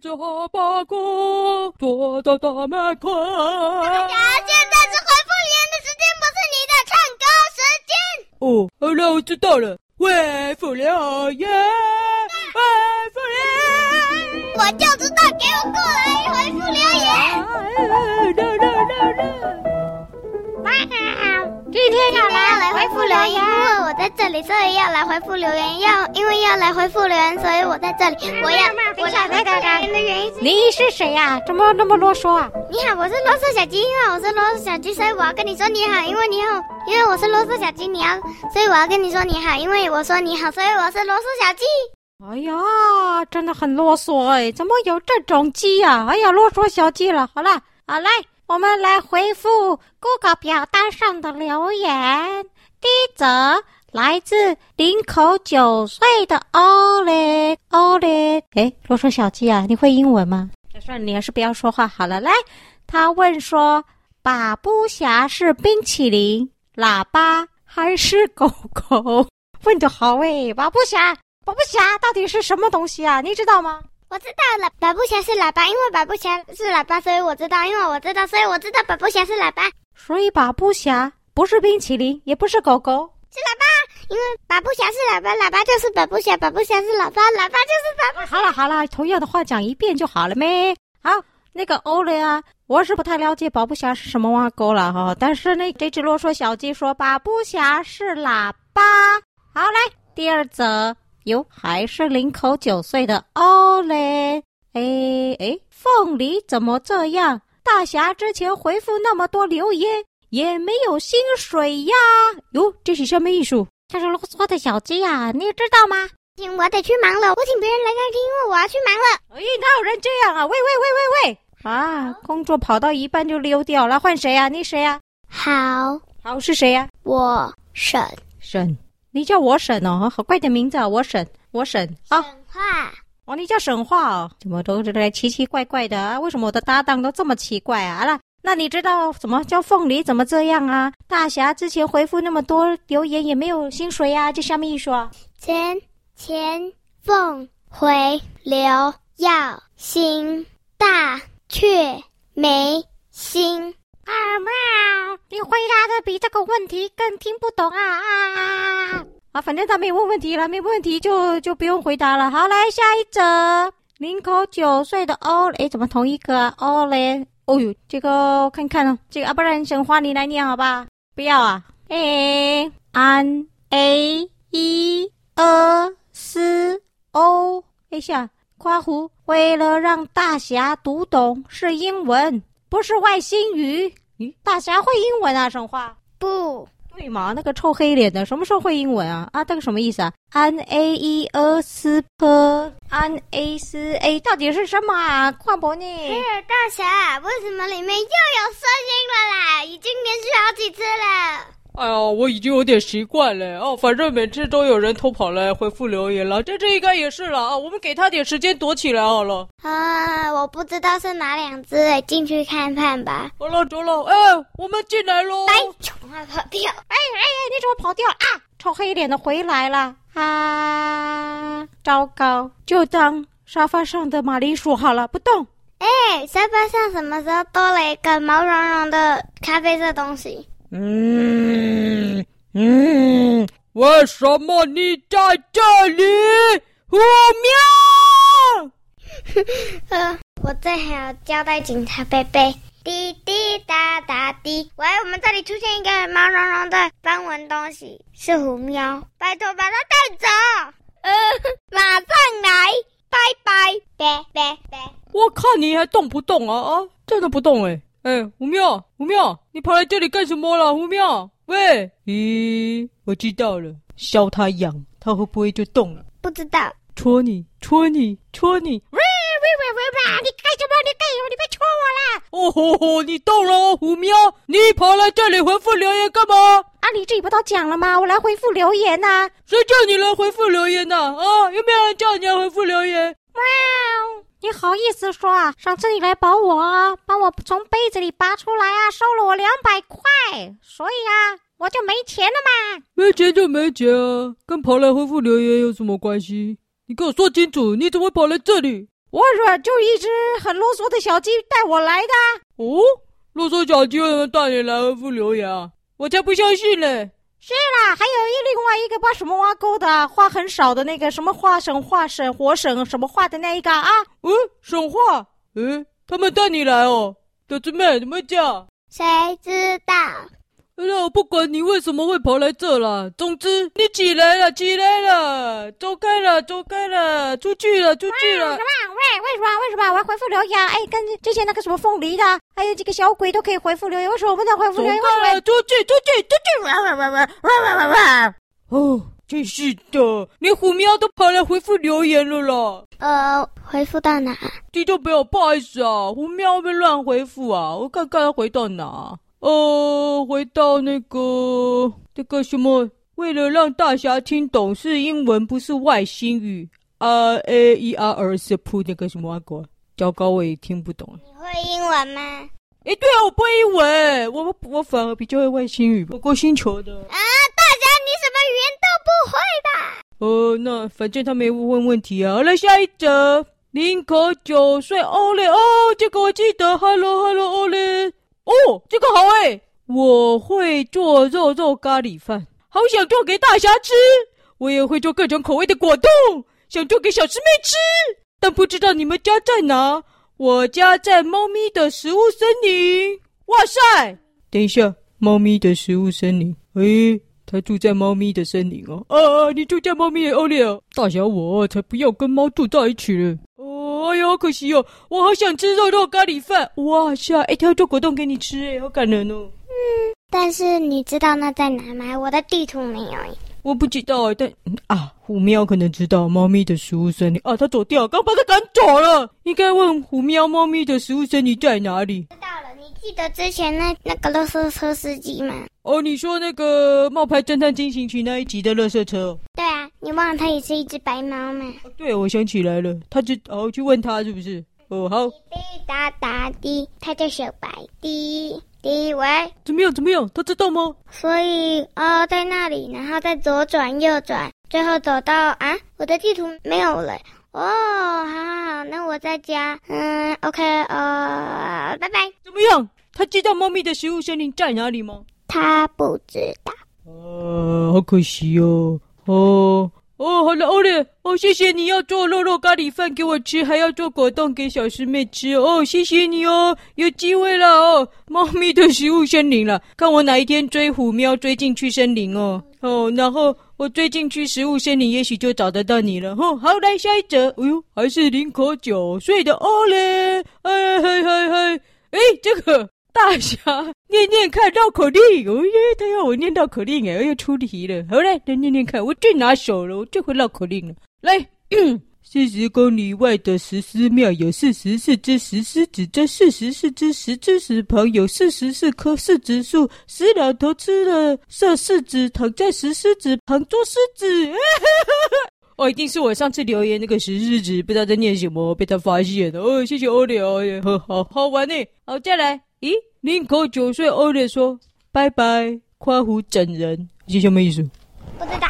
着哈巴狗，躲到大门口。呀，现在是回复留言的时间，不是你的唱歌时间。哦，好了，我知道了。回复留言，回复留言，我就知道，给我过来回复留言。回复留言，因为我在这里，所以要来回复留言。要因为要来回复留言，所以我在这里。我要我来回复留言的原因是。你是谁呀、啊？怎么那么啰嗦啊？你好，我是啰嗦小鸡，因为我是啰嗦小鸡，所以我要跟你说你好。因为你好，因为我是啰嗦小鸡，你要，所以我要跟你说你好。因为我说你好，所以我是啰嗦小鸡。哎呀，真的很啰嗦哎，怎么有这种鸡呀、啊？哎呀，啰嗦小鸡了。好了，好来。我们来回复 Google 表单上的留言。第一则来自林口九岁的 Olive。哎，啰嗦小鸡啊，你会英文吗？算了，你还是不要说话好了。来，他问说：把布侠是冰淇淋、喇叭还是狗狗？问的好哎，把布侠，把布侠到底是什么东西啊？你知道吗？我知道了，百步侠是喇叭，因为百步侠是喇叭，所以我知道，因为我知道，所以我知道百步侠是喇叭。所以百步侠不是冰淇淋，也不是狗狗，是喇叭，因为百步侠是喇叭，喇叭就是百步侠，百步侠是喇叭，喇叭就是百步。好了好了，同样的话讲一遍就好了咩？好，那个欧雷啊，我是不太了解百步侠是什么挖沟了哈，但是那这只啰嗦小鸡说百步侠是喇叭。好，来第二则。哟，还是零口九岁的欧雷。哎哎，凤梨怎么这样？大侠之前回复那么多留言，也没有薪水呀？哟，这是什么艺术？他是啰嗦的小鸡呀，你知道吗？行，我得去忙了，我请别人来开听，因为我要去忙了。哎，哪有人这样啊？喂喂喂喂喂！啊，工作跑到一半就溜掉了，换谁呀？你谁呀？好，好是谁呀？我沈沈。你叫我沈哦，好怪的名字啊！我沈，我沈啊。沈话哦，你叫沈话哦？怎么都觉得奇奇怪怪的啊？为什么我的搭档都这么奇怪啊？好了，那你知道怎么叫凤梨？怎么这样啊？大侠之前回复那么多留言也没有薪水呀、啊？这什么意思啊？钱钱凤回流要薪，大却没薪。啊喵！你回答的比这个问题更听不懂啊啊啊！反正他没问问题了，没问题就就不用回答了。好，来下一则，林口九岁的欧，哎，怎么同一个啊？欧嘞？哦呦，这个我看看哦，这个啊，不然神话你来念好吧？不要啊？A N A E 二四 O，一下夸胡，为了让大侠读懂是英文。不是外星语？咦，大侠会英文啊？神话不对嘛？那个臭黑脸的什么时候会英文啊？啊，这个什么意思啊？N A E A S P N A S A 到底是什么啊？矿博呢？嘿，大侠，为什么里面又有声音了啦？已经连续好几次了。哎呀，我已经有点习惯了哦。反正每次都有人偷跑来回复留言了，这这应该也是了啊。我们给他点时间躲起来好了。啊，我不知道是哪两只，进去看看吧。好了，走了。哎，我们进来喽。来，跑掉！哎哎哎，你怎么跑掉啊？臭黑脸的回来了啊！糟糕，就当沙发上的马铃薯好了，不动。哎，沙发上什么时候多了一个毛茸茸的咖啡色东西？嗯嗯，为什么你在这里？我喵！呃，我最好要交代警察贝贝。滴滴答答滴，喂，我们这里出现一个毛茸茸的斑纹东西，是虎喵，拜托把它带走。呃，马上来，拜拜，拜拜拜。我看你还动不动啊啊，真的不动哎。哎，虎喵，虎喵，你跑来这里干什么了？虎喵，喂，咦，我知道了，搔它痒，它会不会就动了？不知道，戳你，戳你，戳你，喂喂喂喂喂，你干什么？你干什么？你吼吼，你到了哦，虎喵，你跑来这里回复留言干嘛？啊，你这里不都讲了吗？我来回复留言呐、啊。谁叫你来回复留言呐？啊，有没有人叫你来回复留言？喵。你好意思说啊？上次你来保我啊，帮我从被子里拔出来啊，收了我两百块，所以啊，我就没钱了嘛。没钱就没钱啊，跟跑来回复留言有什么关系？你跟我说清楚，你怎么跑来这里？我说就一只很啰嗦的小鸡带我来的。哦，啰嗦小鸡为什么带你来回复留言啊？我才不相信嘞！是啦，还有一另外一个把什么挖沟的话很少的那个什么化神化神活省什么话的那一个啊？嗯，省话？嗯，他们带你来哦，小姊妹怎么讲？谁知道？那我不管你为什么会跑来这了。总之，你起来了，起来了，走开了，走开了，出去了，出去了。什么？喂，为什么？为什么？我要回复留言？哎，跟之前那个什么凤梨的，还有几个小鬼都可以回复留言，为什么我不能回复留言？走开了，出去，出去，出去！哇哇哇哇哇哇哇！哦，真是的，连虎喵都跑来回复留言了啦。呃，回复到哪？听众朋友，不好意思啊，虎喵被乱回复啊，我看看要回到哪。呃，回到那个那个什么，为了让大侠听懂是英文，不是外星语。R A E R R S P 那个什么国，糟糕，我也听不懂。你会英文吗？哎，对啊，我不会英文，我我反而比较会外星语，不过星球的。啊，大侠，你什么语言都不会吧？呃，那反正他没问问题啊。好了，下一则，林可九岁欧嘞哦，这个我记得。Hello，Hello，欧嘞。哦，这个好诶，我会做肉肉咖喱饭，好想做给大侠吃。我也会做各种口味的果冻，想做给小师妹吃，但不知道你们家在哪。我家在猫咪的食物森林。哇塞，等一下，猫咪的食物森林？诶，他住在猫咪的森林哦。啊，你住在猫咪的欧里奥，大侠我才不要跟猫住在一起了。哎呦，可惜哦！我好想吃肉肉咖喱饭。哇塞，哎，他要做果冻给你吃，哎，好感人哦。嗯，但是你知道那在哪吗？我的地图没有。我不知道，但啊，虎喵可能知道猫咪的食物森林啊，它走掉，刚把它赶走了。应该问虎喵，猫咪的食物森林在哪里？知道了，你记得之前那那个垃圾车司机吗？哦，你说那个《冒牌侦探进行曲》那一集的垃圾车？对啊，你忘了它也是一只白猫吗？哦，对，我想起来了，他就哦去问他是不是？哦，好。滴滴答答滴，它叫小白滴滴喂。怎么样？怎么样？他知道吗？所以哦，在那里，然后再左转右转，最后走到啊，我的地图没有了。哦，好好好，那我在家。嗯，OK，呃，拜拜。怎么样？他知道猫咪的食物森林在哪里吗？他不知道，呃，好可惜哦，哦哦，好了，欧嘞，哦，谢谢你要做肉肉咖喱饭给我吃，还要做果冻给小师妹吃，哦，谢谢你哦，有机会了哦，猫咪的食物森林了，看我哪一天追虎喵追进去森林哦，哦，然后我追进去食物森林，也许就找得到你了，哦，好，来下一则，哎呦，还是林可九岁的欧嘞，哎嘿嘿嘿，哎，这个。大侠。念念看绕口令，哦耶！他要我念绕口令哎，又出题了。好嘞，来念念看，我最拿手了，我最会绕口令了。来，四十公里外的石狮庙有四十四只石狮子，在四十四只石狮子旁有四十四棵柿子树。石老头吃了色柿子，躺在石狮子旁做狮子。哦，一定是我上次留言那个石狮子，不知道在念什么，被他发现了。哦，谢谢欧里奥，好好好玩呢。好，再来。咦，林口九岁欧烈说：“拜拜，夸胡整人，是什么意思？不知道。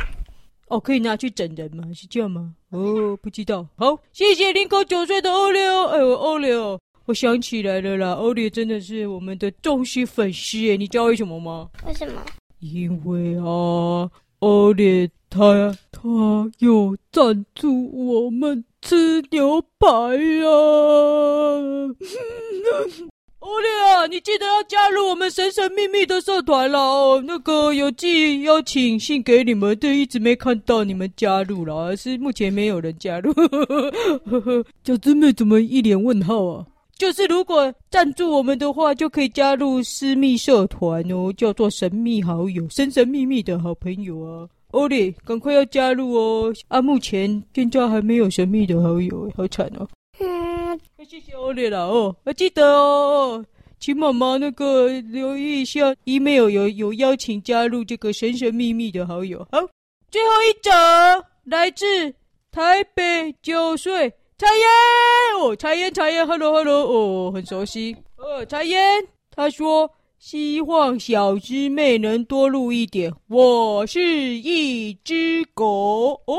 哦，可以拿去整人吗？是这样吗？哦，不知道。好，谢谢林口九岁的欧烈哦。哎呦，欧烈哦，我想起来了啦，欧烈真的是我们的忠实粉丝诶，你知道为什么吗？为什么？因为啊，欧烈他他有赞助我们吃牛排啊。欧烈啊，你记得要加入我们神神秘秘的社团了哦。那个有寄邀请信给你们，对，一直没看到你们加入了，是目前没有人加入。小师妹怎么一脸问号啊？就是如果赞助我们的话，就可以加入私密社团哦，叫做神秘好友，神神秘秘的好朋友啊。欧烈，赶快要加入哦！啊，目前现在还没有神秘的好友，好惨哦。谢谢欧烈了哦，我记得哦，请妈妈那个留意一下，email 有有邀请加入这个神神秘秘的好友。好，最后一则来自台北九岁彩烟哦，彩烟彩烟，hello hello 哦，很熟悉。哦，彩嫣，她说希望小师妹能多录一点，我是一只狗。哦。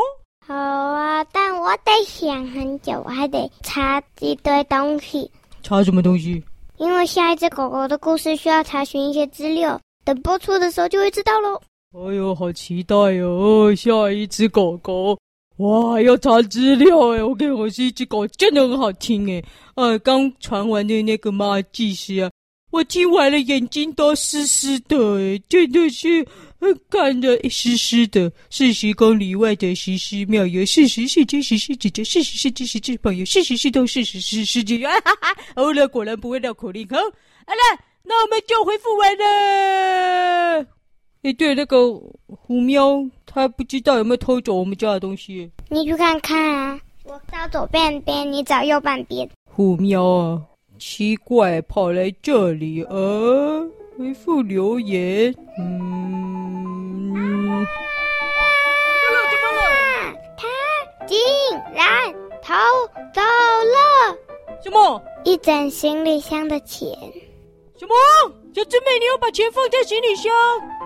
好啊，但我得想很久，我还得查一堆东西。查什么东西？因为下一只狗狗的故事需要查询一些资料，等播出的时候就会知道喽。哎呦，好期待哟、哦！下一只狗狗，哇，要查资料哎！我跟我是一只狗，真的很好听哎。呃、啊，刚传完的那个马技师啊，我听完了，眼睛都湿湿的哎，真的是。看着湿湿的，四十公里外的时时妙有，四十是真实是真，四十是真实是朋友，四十是都四十是是真。哈哈，好了，果然不会绕口令。好，好了，那我们就回复完了。哎，对，那个虎喵，他不知道有没有偷走我们家的东西。你去看看啊，我找左半边，你找右半边。虎喵啊，奇怪，跑来这里啊，回复留言，嗯。竟然偷走了什么？一整行李箱的钱。什么？小智妹，你要把钱放在行李箱？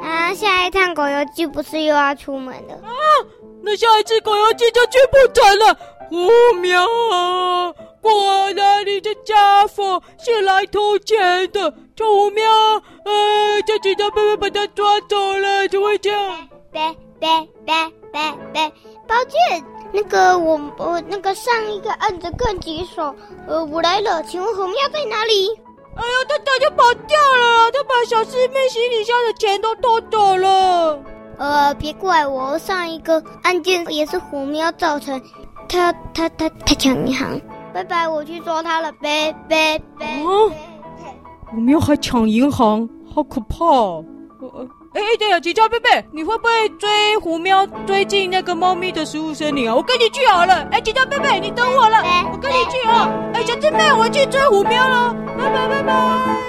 啊，下一趟狗游记不是又要出门了？啊，那下一次狗游记就去破产了。虎喵啊！果然你这家伙是来偷钱的，臭虎喵！呃，叫警察伯伯把他抓走了，就会这样。别别别别别，抱歉。那个我我那个上一个案子更棘手，呃，我来了，请问虎喵在哪里？哎呀，他早就跑掉了，他把小师妹行李箱的钱都偷走了。呃，别怪我，上一个案件也是虎喵造成，他他他他抢银行。拜拜，我去抓他了，拜拜拜。啊，虎喵还抢银行，好可怕哦。呃哎哎，对了，警察贝贝，你会不会追虎喵追进那个猫咪的食物森林啊？我跟你去好了。哎，警察贝贝，你等我了，我跟你去啊。哎，小智妹，我去追虎喵了，拜拜。